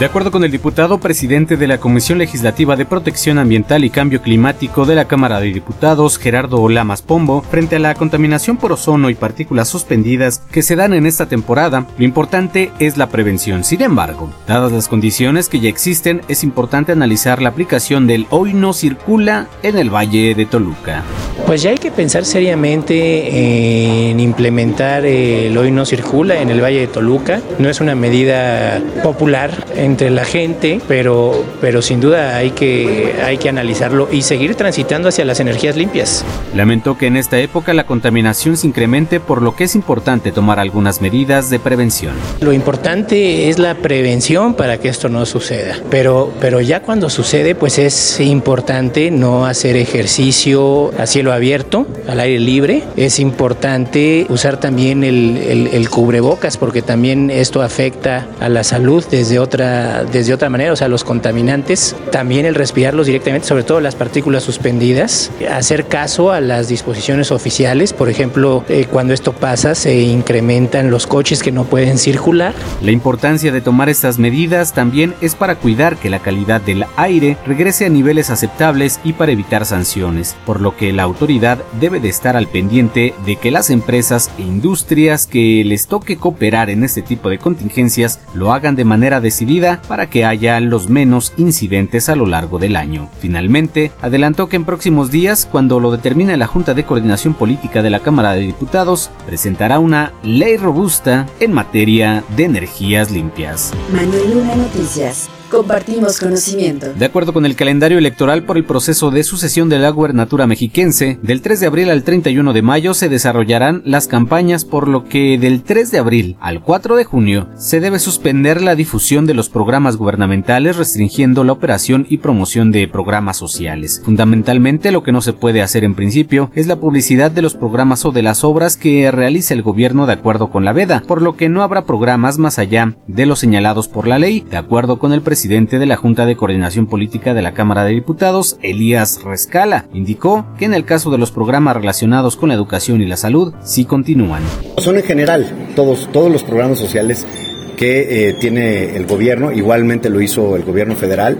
De acuerdo con el diputado presidente de la Comisión Legislativa de Protección Ambiental y Cambio Climático de la Cámara de Diputados, Gerardo Lamas Pombo, frente a la contaminación por ozono y partículas suspendidas que se dan en esta temporada, lo importante es la prevención. Sin embargo, dadas las condiciones que ya existen, es importante analizar la aplicación del hoy no circula en el Valle de Toluca. Pues ya hay que pensar seriamente en implementar el hoy no circula en el Valle de Toluca. No es una medida popular entre la gente, pero, pero sin duda hay que, hay que analizarlo y seguir transitando hacia las energías limpias. Lamentó que en esta época la contaminación se incremente, por lo que es importante tomar algunas medidas de prevención. Lo importante es la prevención para que esto no suceda, pero, pero ya cuando sucede, pues es importante no hacer ejercicio a cielo abierto, al aire libre. Es importante usar también el, el, el cubrebocas porque también esto afecta a la salud desde otra desde otra manera, o sea, los contaminantes, también el respirarlos directamente, sobre todo las partículas suspendidas, hacer caso a las disposiciones oficiales, por ejemplo, eh, cuando esto pasa se incrementan los coches que no pueden circular. La importancia de tomar estas medidas también es para cuidar que la calidad del aire regrese a niveles aceptables y para evitar sanciones, por lo que la autoridad debe de estar al pendiente de que las empresas e industrias que les toque cooperar en este tipo de contingencias lo hagan de manera decidida para que haya los menos incidentes a lo largo del año. Finalmente, adelantó que en próximos días, cuando lo determine la Junta de Coordinación Política de la Cámara de Diputados, presentará una ley robusta en materia de energías limpias. Manuel Luna Noticias. Compartimos conocimiento. De acuerdo con el calendario electoral por el proceso de sucesión de la gubernatura mexiquense, del 3 de abril al 31 de mayo se desarrollarán las campañas, por lo que del 3 de abril al 4 de junio se debe suspender la difusión de los programas gubernamentales restringiendo la operación y promoción de programas sociales. Fundamentalmente lo que no se puede hacer en principio es la publicidad de los programas o de las obras que realice el gobierno de acuerdo con la veda, por lo que no habrá programas más allá de los señalados por la ley, de acuerdo con el presidente presidente de la Junta de Coordinación Política de la Cámara de Diputados, Elías Rescala, indicó que en el caso de los programas relacionados con la educación y la salud, sí continúan. Son en general todos, todos los programas sociales que eh, tiene el gobierno, igualmente lo hizo el gobierno federal,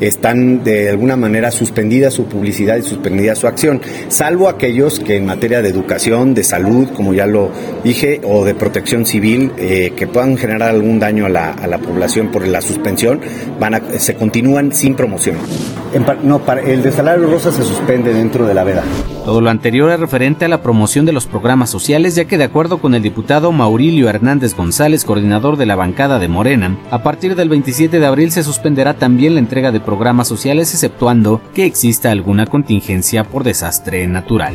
están de alguna manera suspendida su publicidad y suspendida su acción, salvo aquellos que en materia de educación, de salud, como ya lo dije, o de protección civil, eh, que puedan generar algún daño a la, a la, población por la suspensión, van a, se continúan sin promoción. no, para, el de salario rosa se suspende dentro de la veda. Todo lo anterior es referente a la promoción de los programas sociales, ya que de acuerdo con el diputado Maurilio Hernández González, coordinador de la bancada de Morena, a partir del 27 de abril se suspenderá también la entrega de programas sociales, exceptuando que exista alguna contingencia por desastre natural.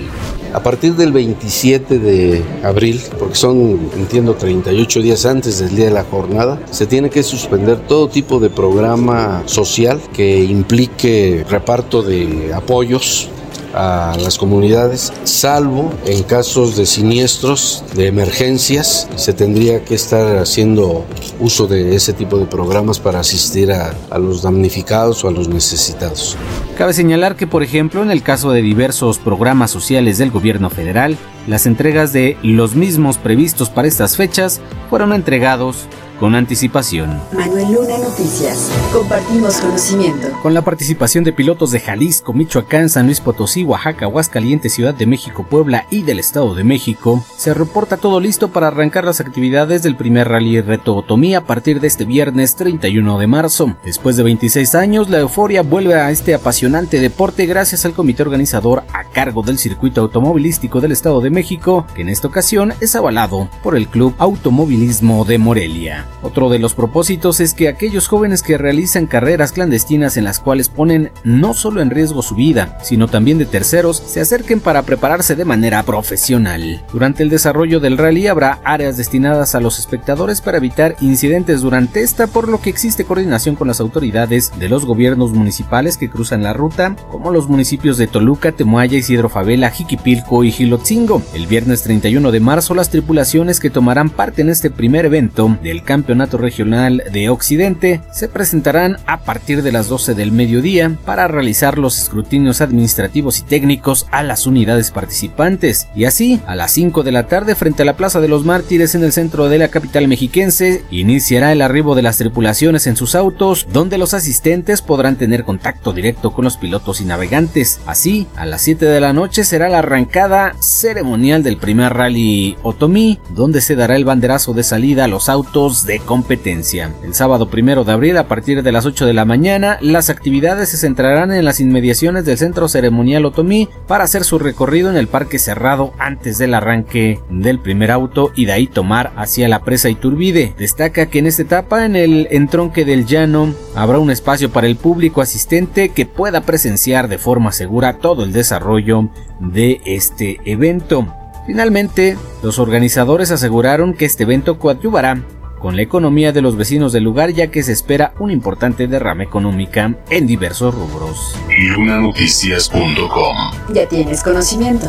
A partir del 27 de abril, porque son, entiendo, 38 días antes del día de la jornada, se tiene que suspender todo tipo de programa social que implique reparto de apoyos a las comunidades, salvo en casos de siniestros, de emergencias, se tendría que estar haciendo uso de ese tipo de programas para asistir a, los damnificados o a los necesitados. Cabe señalar que, por ejemplo, en el caso de diversos programas sociales del gobierno federal, las entregas de los mismos previstos para estas fechas fueron entregados con anticipación. Manuel Luna Noticias. Compartimos conocimiento. Con la participación de pilotos de Jalisco, Michoacán, San Luis Potosí, Oaxaca, Aguascalientes, Ciudad de México, Puebla y del Estado de México, se reporta todo listo para arrancar las actividades del primer rally Reto Otomí a partir de este viernes 31 de marzo. Después de 26 años, la euforia vuelve a este apasionante deporte gracias al comité organizador a cargo del circuito automovilístico del Estado de México, que en esta ocasión es avalado por el Club Automovilismo de Morelia. Otro de los propósitos es que aquellos jóvenes que realizan carreras clandestinas en las cuales ponen no solo en riesgo su vida, sino también de terceros, se acerquen para prepararse de manera profesional. Durante el desarrollo del rally habrá áreas destinadas a los espectadores para evitar incidentes durante esta, por lo que existe coordinación con las autoridades de los gobiernos municipales que cruzan la ruta, como los municipios de Toluca, Temuaya, Isidro Favela, Jiquipilco y Gilotzingo. El viernes 31 de marzo las tripulaciones que tomarán parte en este primer evento del cambio Campeonato Regional de Occidente se presentarán a partir de las 12 del mediodía para realizar los escrutinios administrativos y técnicos a las unidades participantes y así a las 5 de la tarde frente a la Plaza de los Mártires en el centro de la capital mexiquense iniciará el arribo de las tripulaciones en sus autos donde los asistentes podrán tener contacto directo con los pilotos y navegantes. Así, a las 7 de la noche será la arrancada ceremonial del primer rally Otomí, donde se dará el banderazo de salida a los autos de competencia. El sábado primero de abril, a partir de las 8 de la mañana, las actividades se centrarán en las inmediaciones del centro ceremonial Otomí para hacer su recorrido en el parque cerrado antes del arranque del primer auto y de ahí tomar hacia la presa Iturbide. Destaca que en esta etapa, en el entronque del llano, habrá un espacio para el público asistente que pueda presenciar de forma segura todo el desarrollo de este evento. Finalmente, los organizadores aseguraron que este evento coadyuvará con la economía de los vecinos del lugar ya que se espera un importante derrame económica en diversos rubros. Lunanoticias.com Ya tienes conocimiento.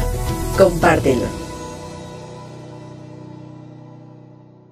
Compártelo.